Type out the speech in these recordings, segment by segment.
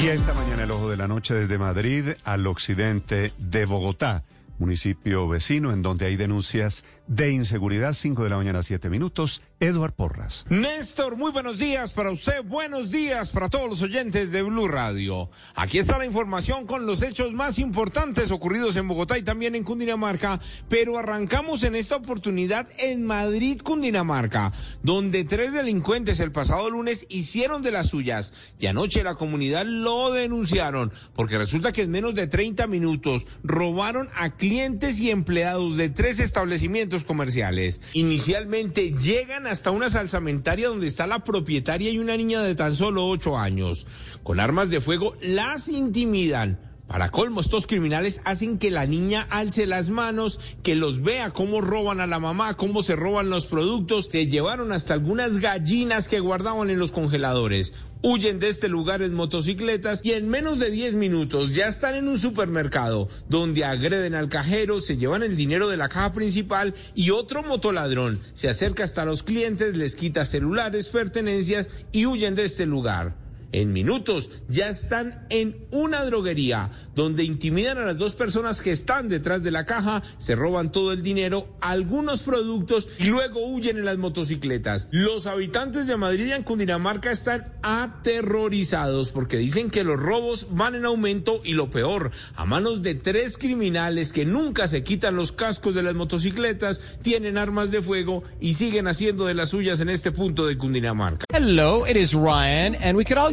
Y esta mañana el ojo de la noche desde Madrid al occidente de Bogotá, municipio vecino en donde hay denuncias de inseguridad. 5 de la mañana, 7 minutos. Eduard Porras. Néstor, muy buenos días para usted, buenos días para todos los oyentes de Blue Radio. Aquí está la información con los hechos más importantes ocurridos en Bogotá y también en Cundinamarca, pero arrancamos en esta oportunidad en Madrid, Cundinamarca, donde tres delincuentes el pasado lunes hicieron de las suyas y anoche la comunidad lo denunciaron porque resulta que en menos de 30 minutos robaron a clientes y empleados de tres establecimientos comerciales. Inicialmente llegan hasta una salsamentaria donde está la propietaria y una niña de tan solo ocho años. Con armas de fuego las intimidan. Para colmo, estos criminales hacen que la niña alce las manos, que los vea cómo roban a la mamá, cómo se roban los productos, te llevaron hasta algunas gallinas que guardaban en los congeladores. Huyen de este lugar en motocicletas y en menos de 10 minutos ya están en un supermercado donde agreden al cajero, se llevan el dinero de la caja principal y otro motoladrón se acerca hasta los clientes, les quita celulares, pertenencias y huyen de este lugar. En minutos ya están en una droguería donde intimidan a las dos personas que están detrás de la caja, se roban todo el dinero, algunos productos y luego huyen en las motocicletas. Los habitantes de Madrid y en Cundinamarca están aterrorizados porque dicen que los robos van en aumento y lo peor, a manos de tres criminales que nunca se quitan los cascos de las motocicletas, tienen armas de fuego y siguen haciendo de las suyas en este punto de Cundinamarca. Hello, it is Ryan and we could all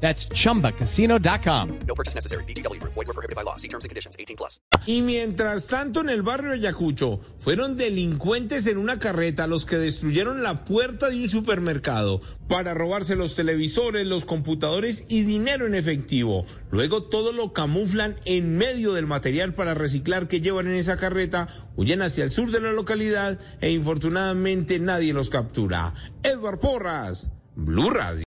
That's chumbacasino.com. No purchase necessary. Group. Void were prohibited by law. See terms and conditions. 18 plus. Y mientras tanto en el barrio Ayacucho fueron delincuentes en una carreta los que destruyeron la puerta de un supermercado para robarse los televisores, los computadores y dinero en efectivo. Luego todo lo camuflan en medio del material para reciclar que llevan en esa carreta, huyen hacia el sur de la localidad e infortunadamente nadie los captura. Edward Porras, Blue Radio.